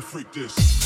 freak this.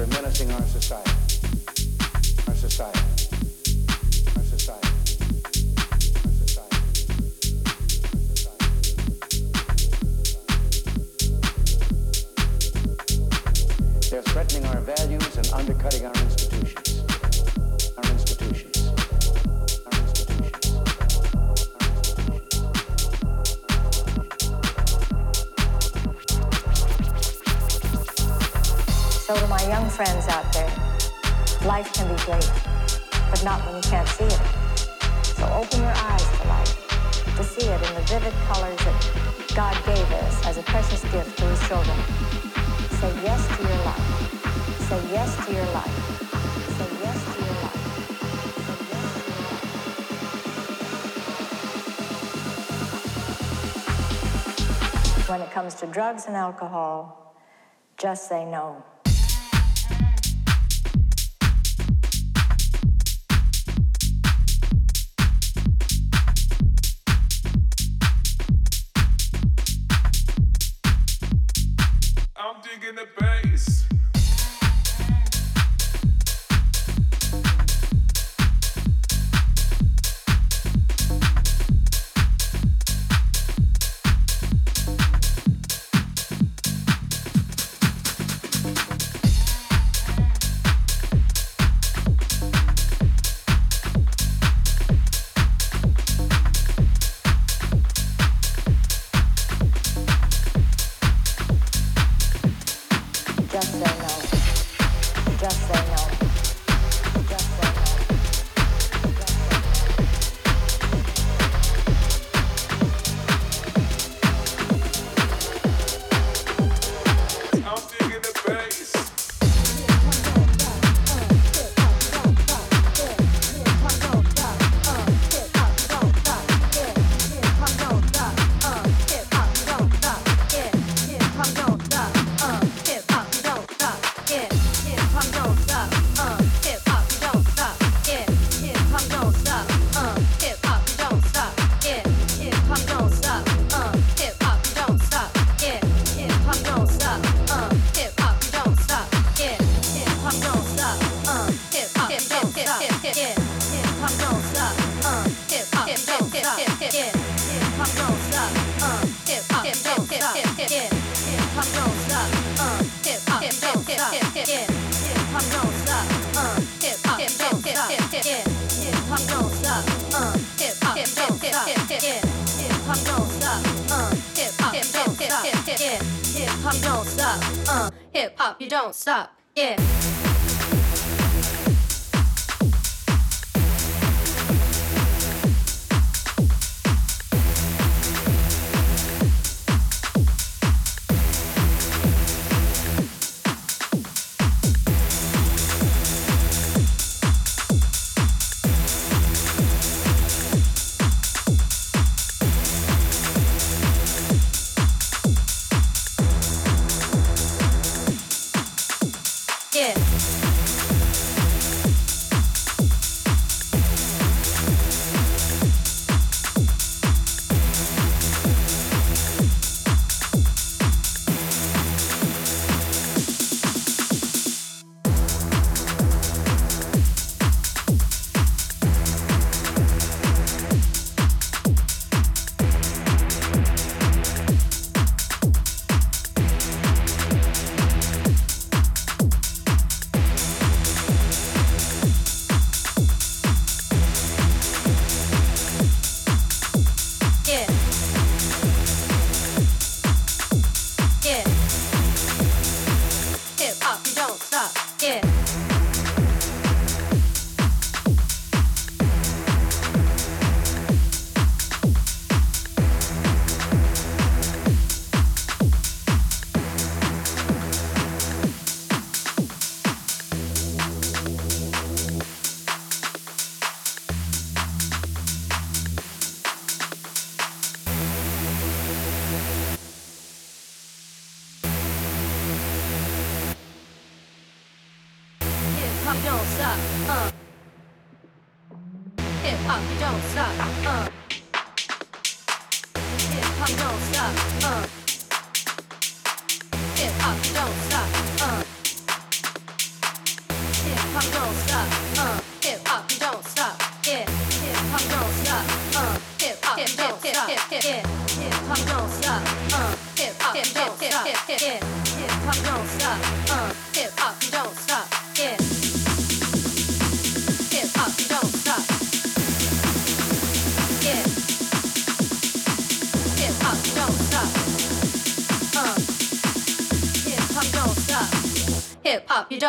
are menacing our society. comes to drugs and alcohol, just say no.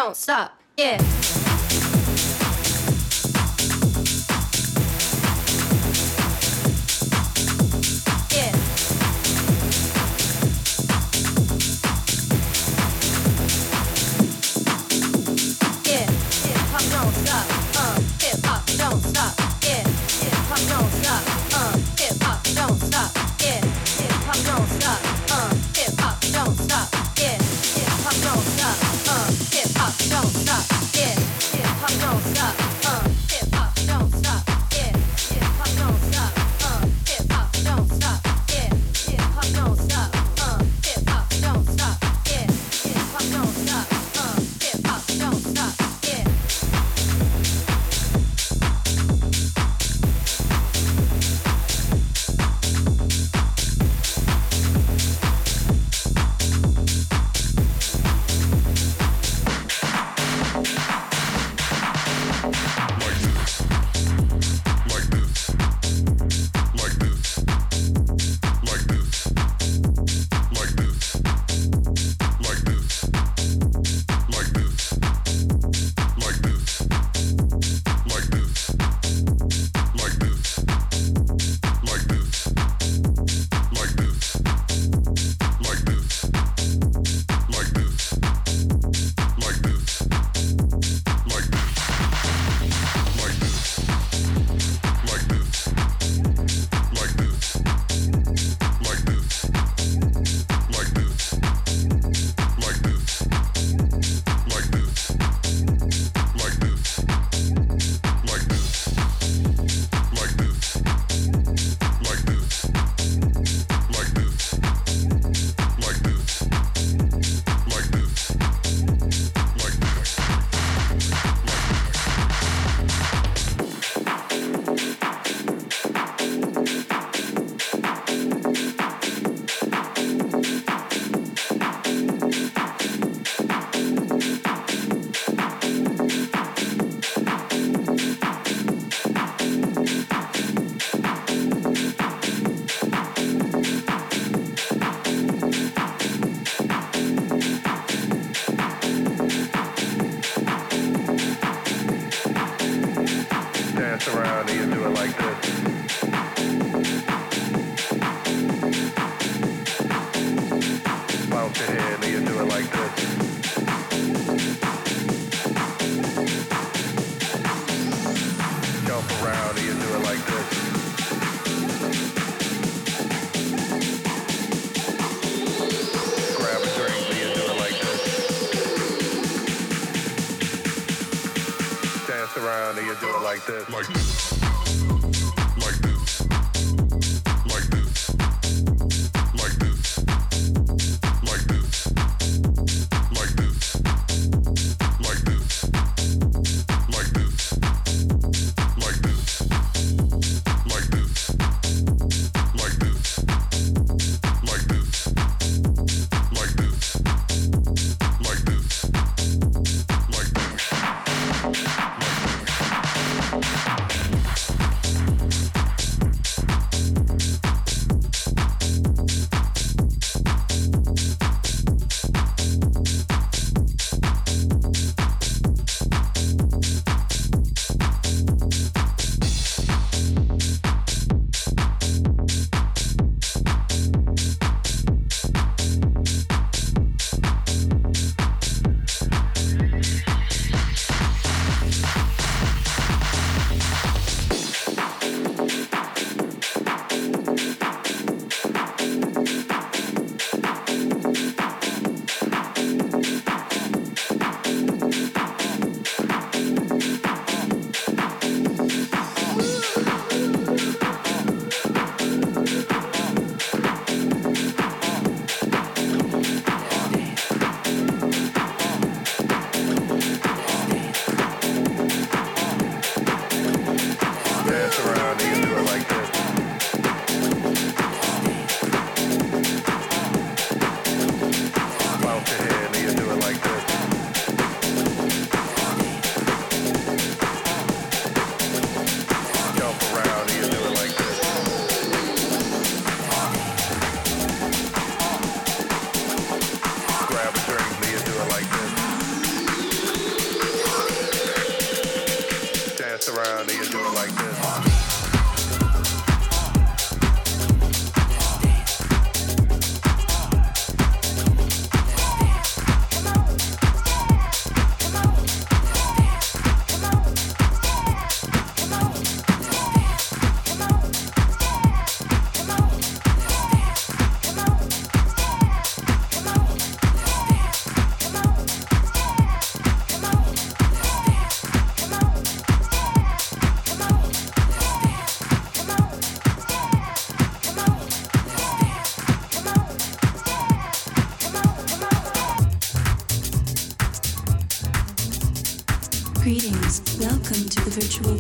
Don't stop.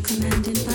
The virtual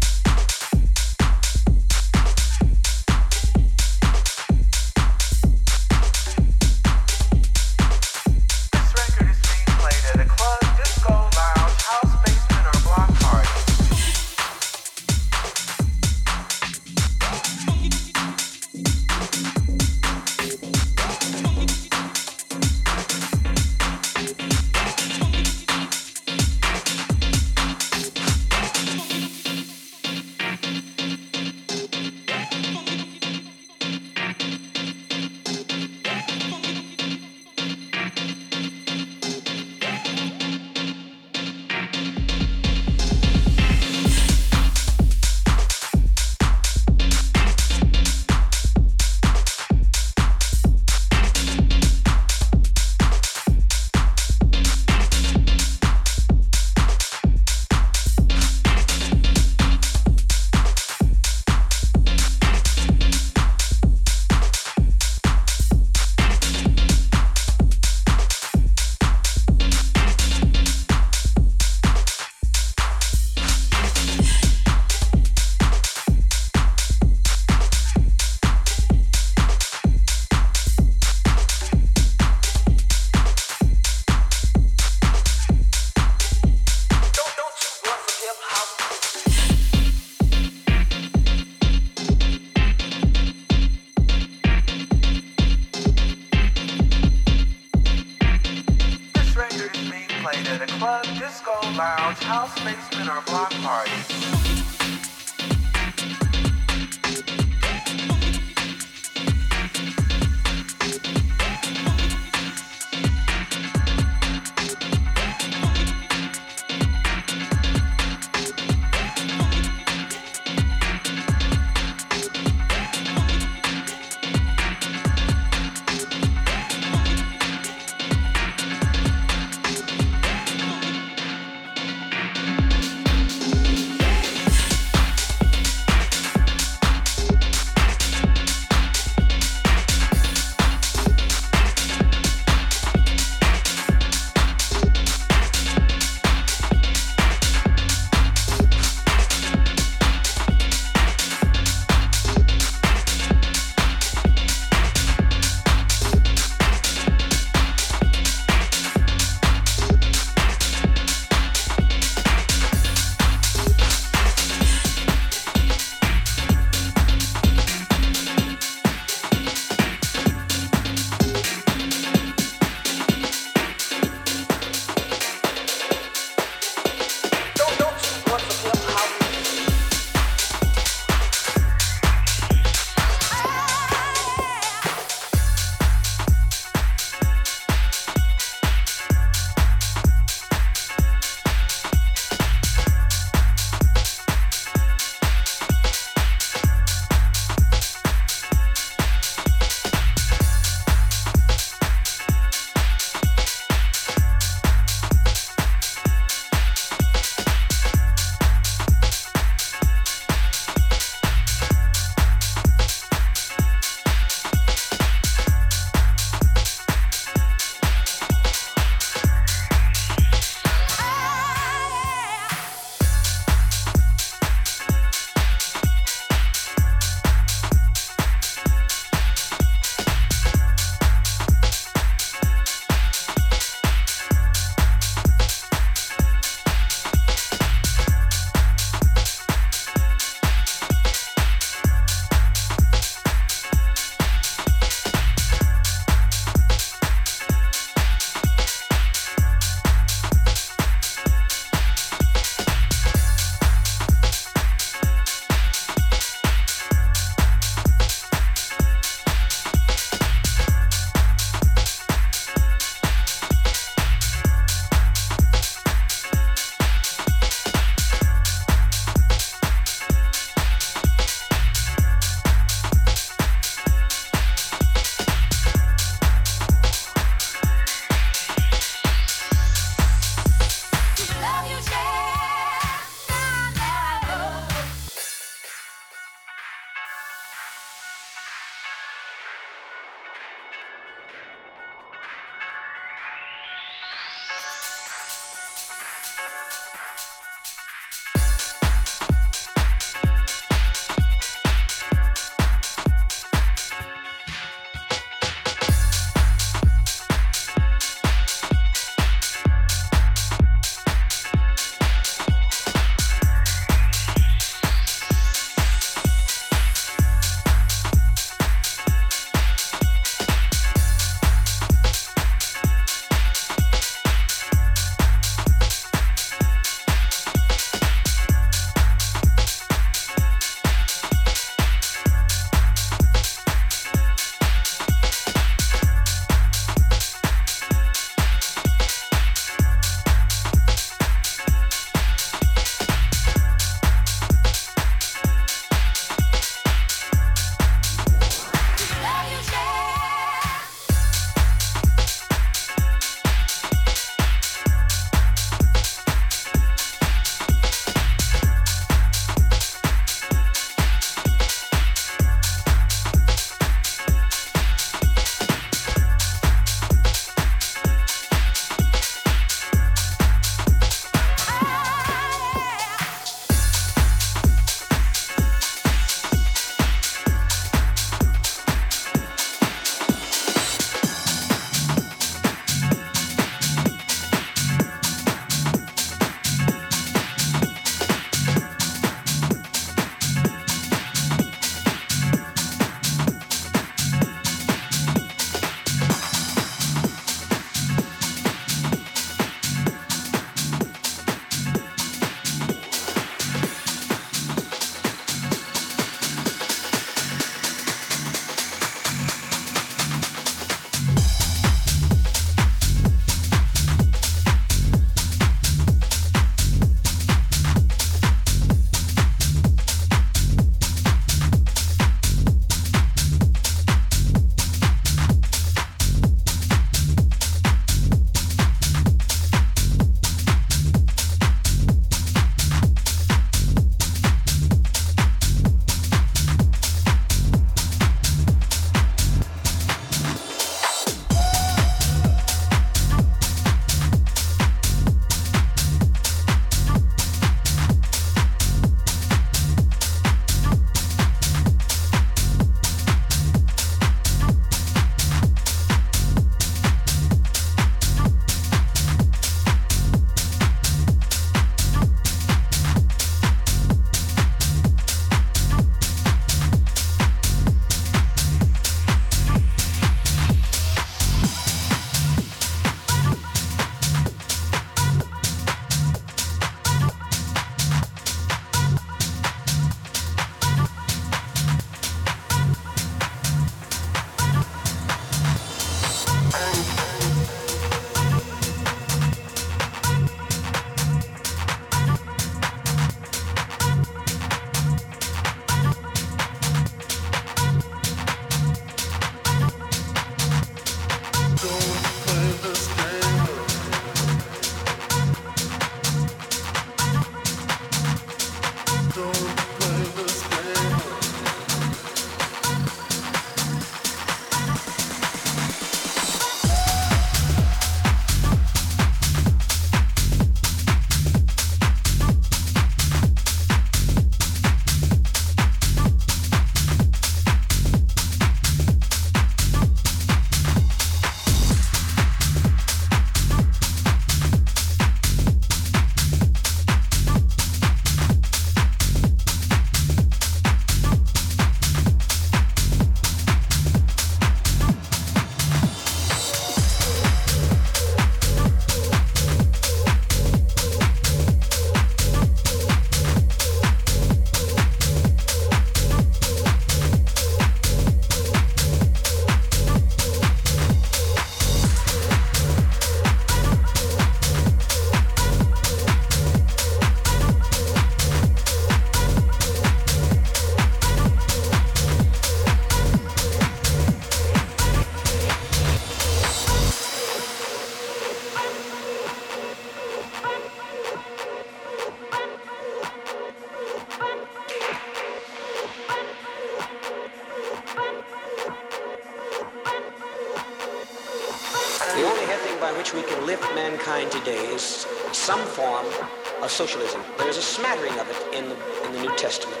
socialism. There is a smattering of it in the, in the New Testament.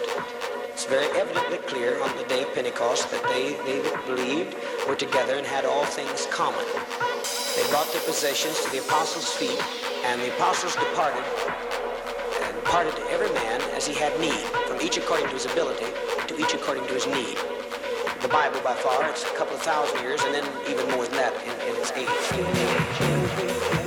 It's very evidently clear on the day of Pentecost that they, they believed, were together, and had all things common. They brought their possessions to the apostles' feet, and the apostles departed and parted to every man as he had need, from each according to his ability, to each according to his need. The Bible, by far, it's a couple of thousand years, and then even more than that in, in its age.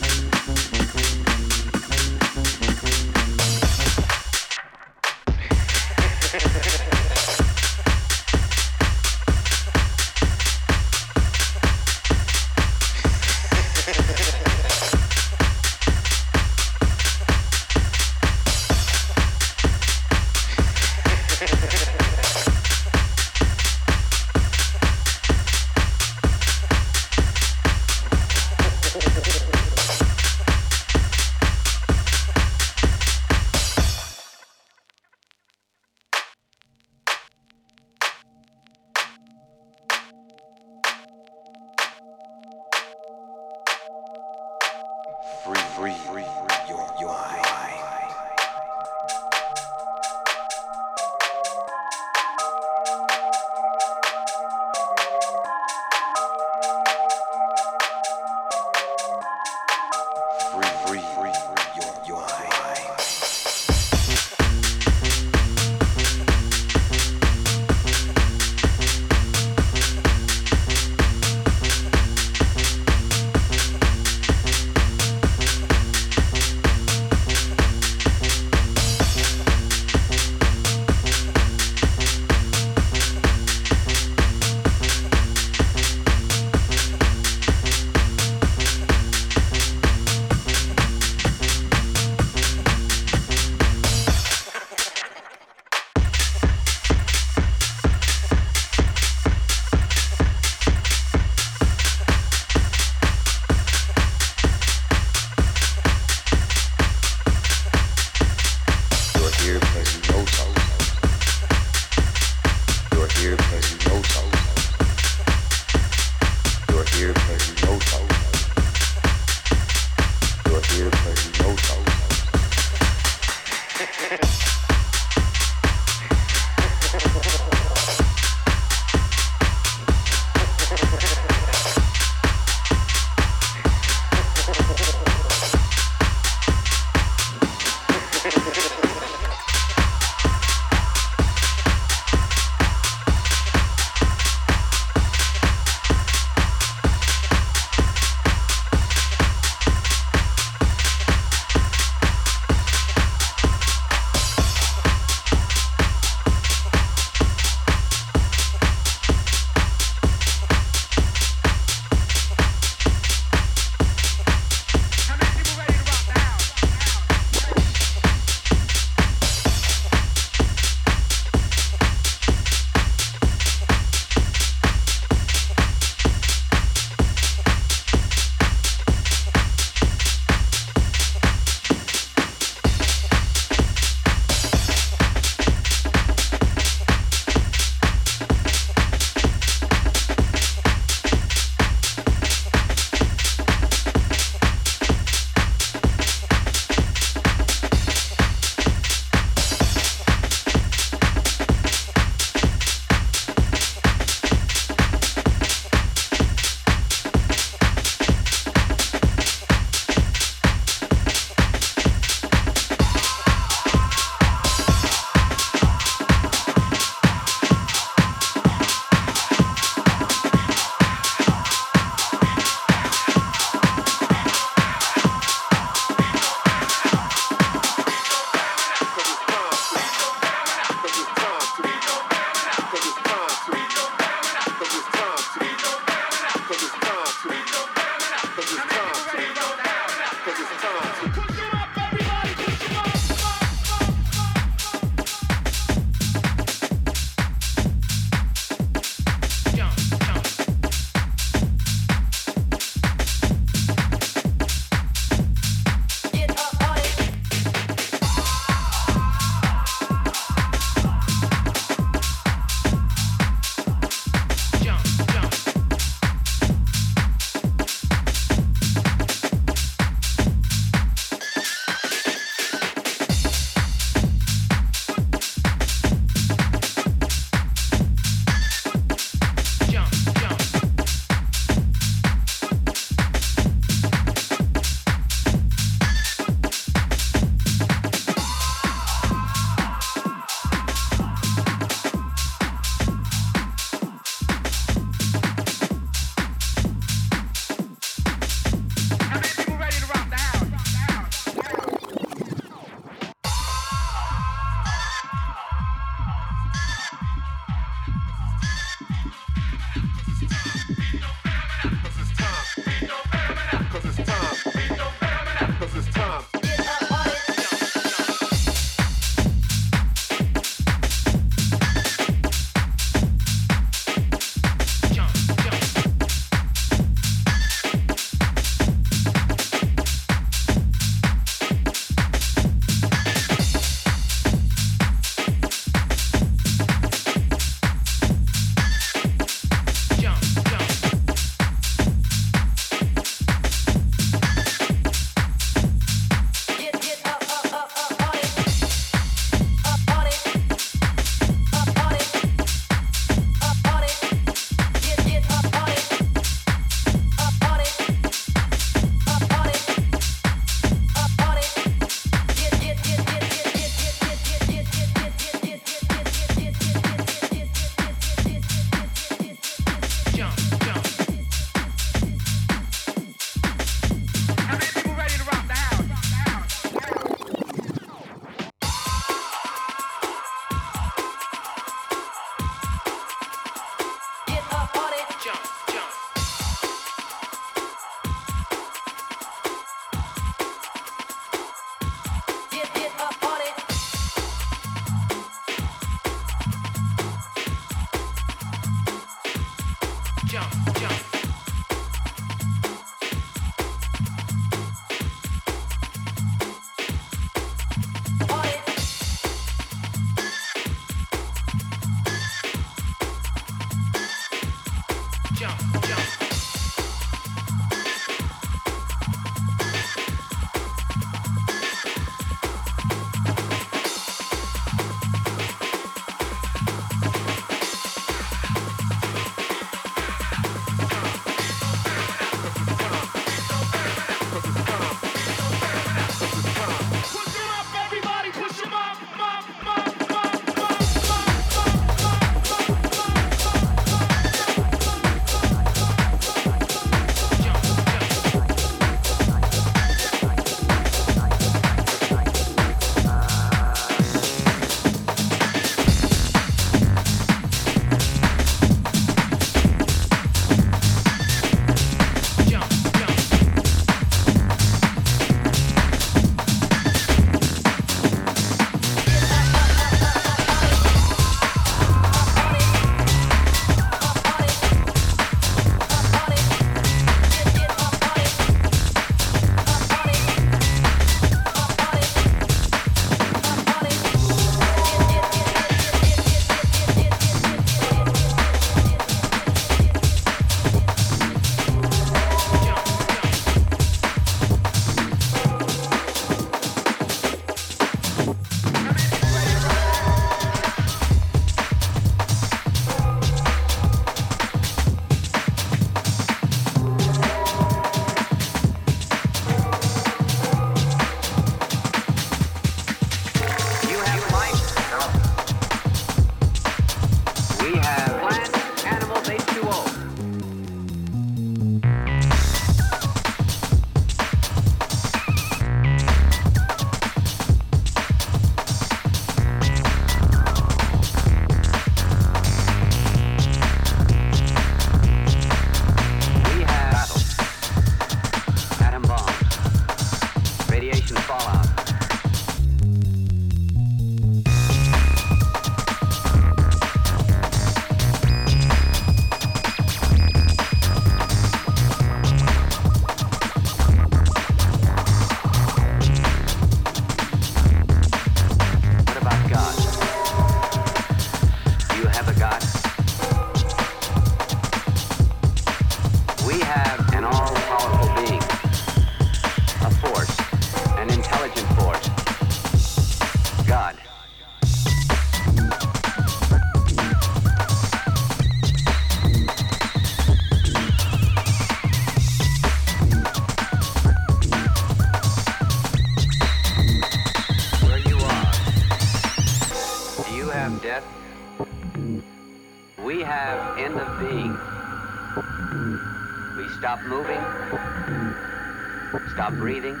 Breathing.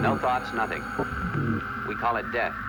No thoughts, nothing. We call it death.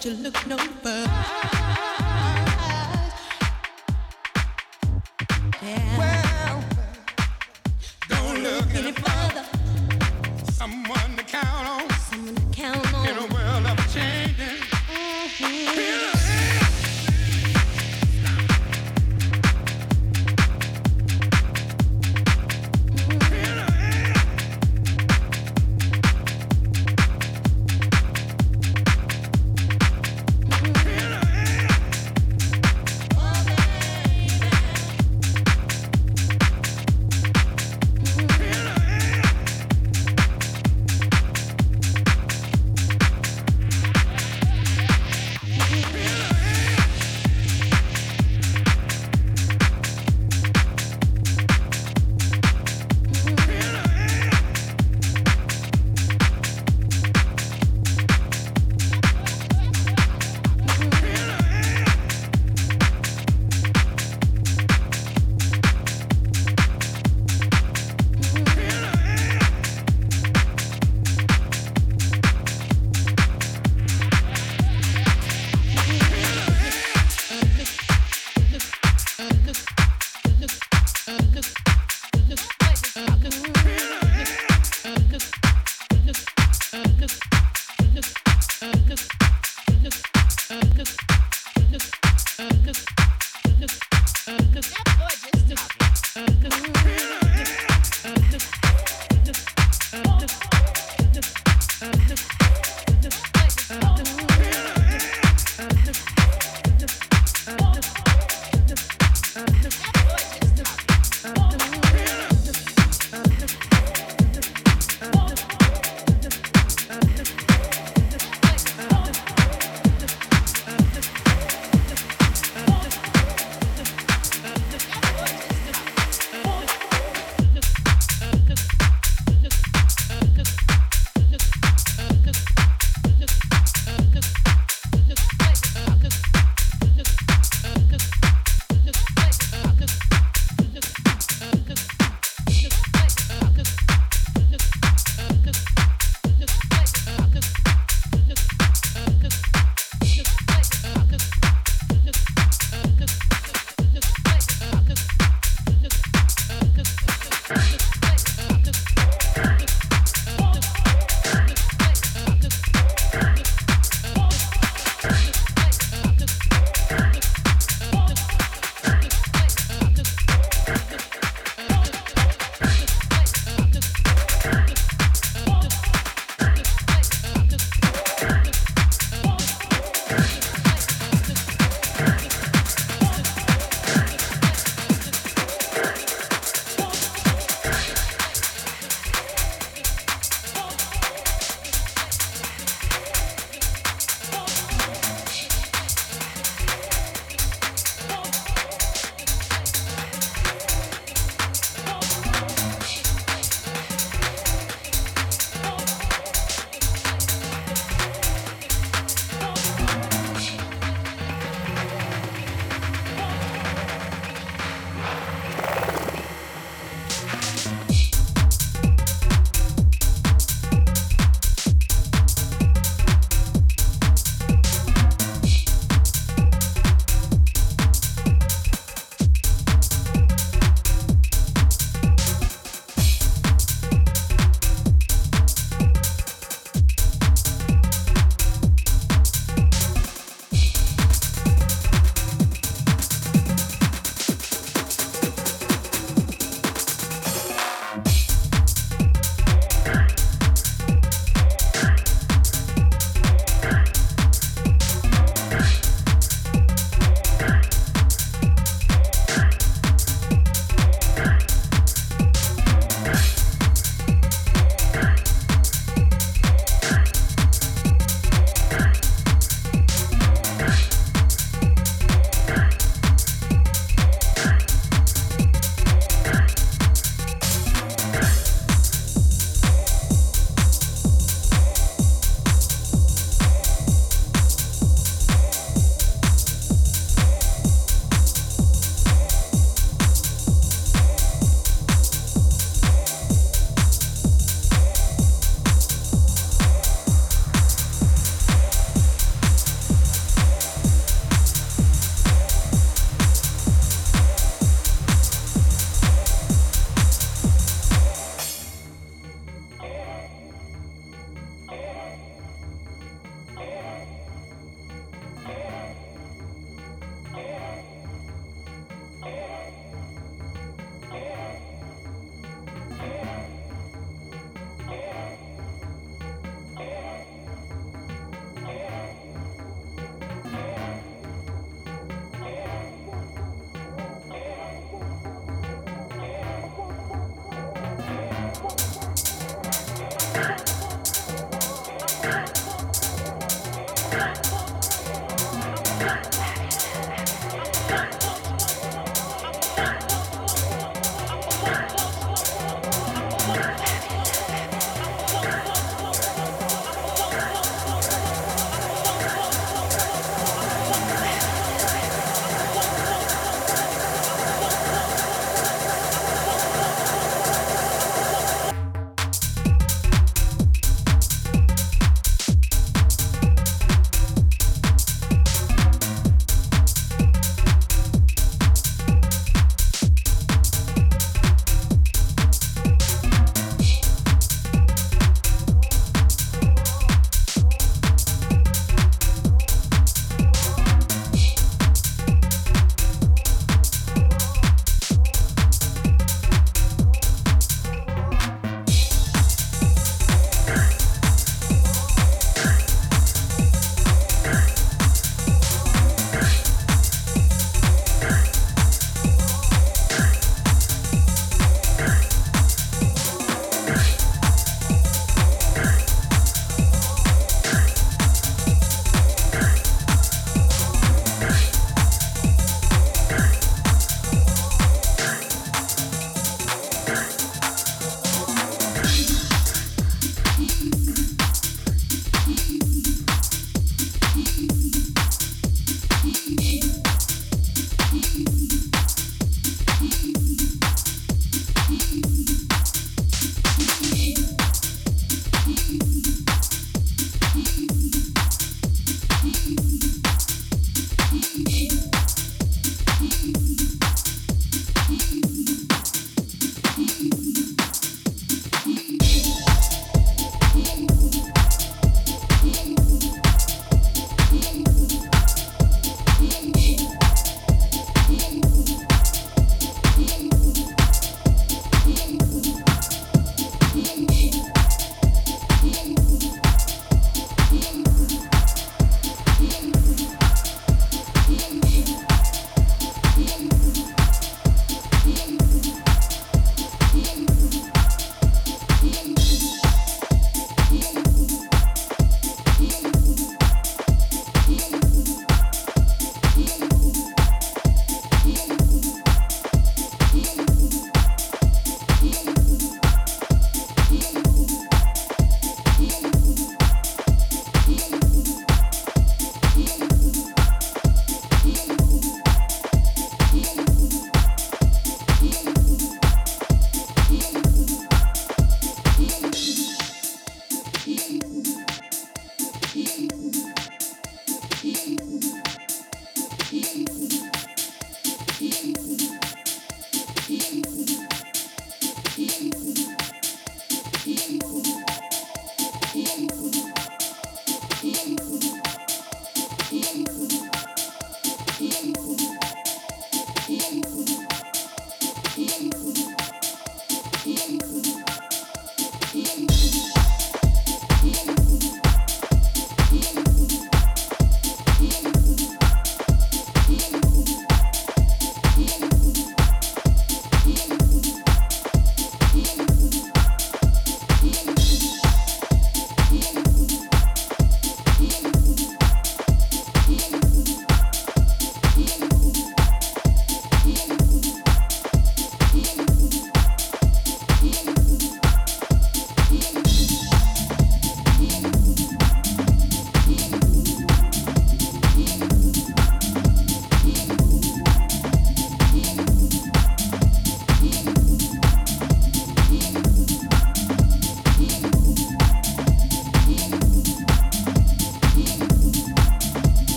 Don't you look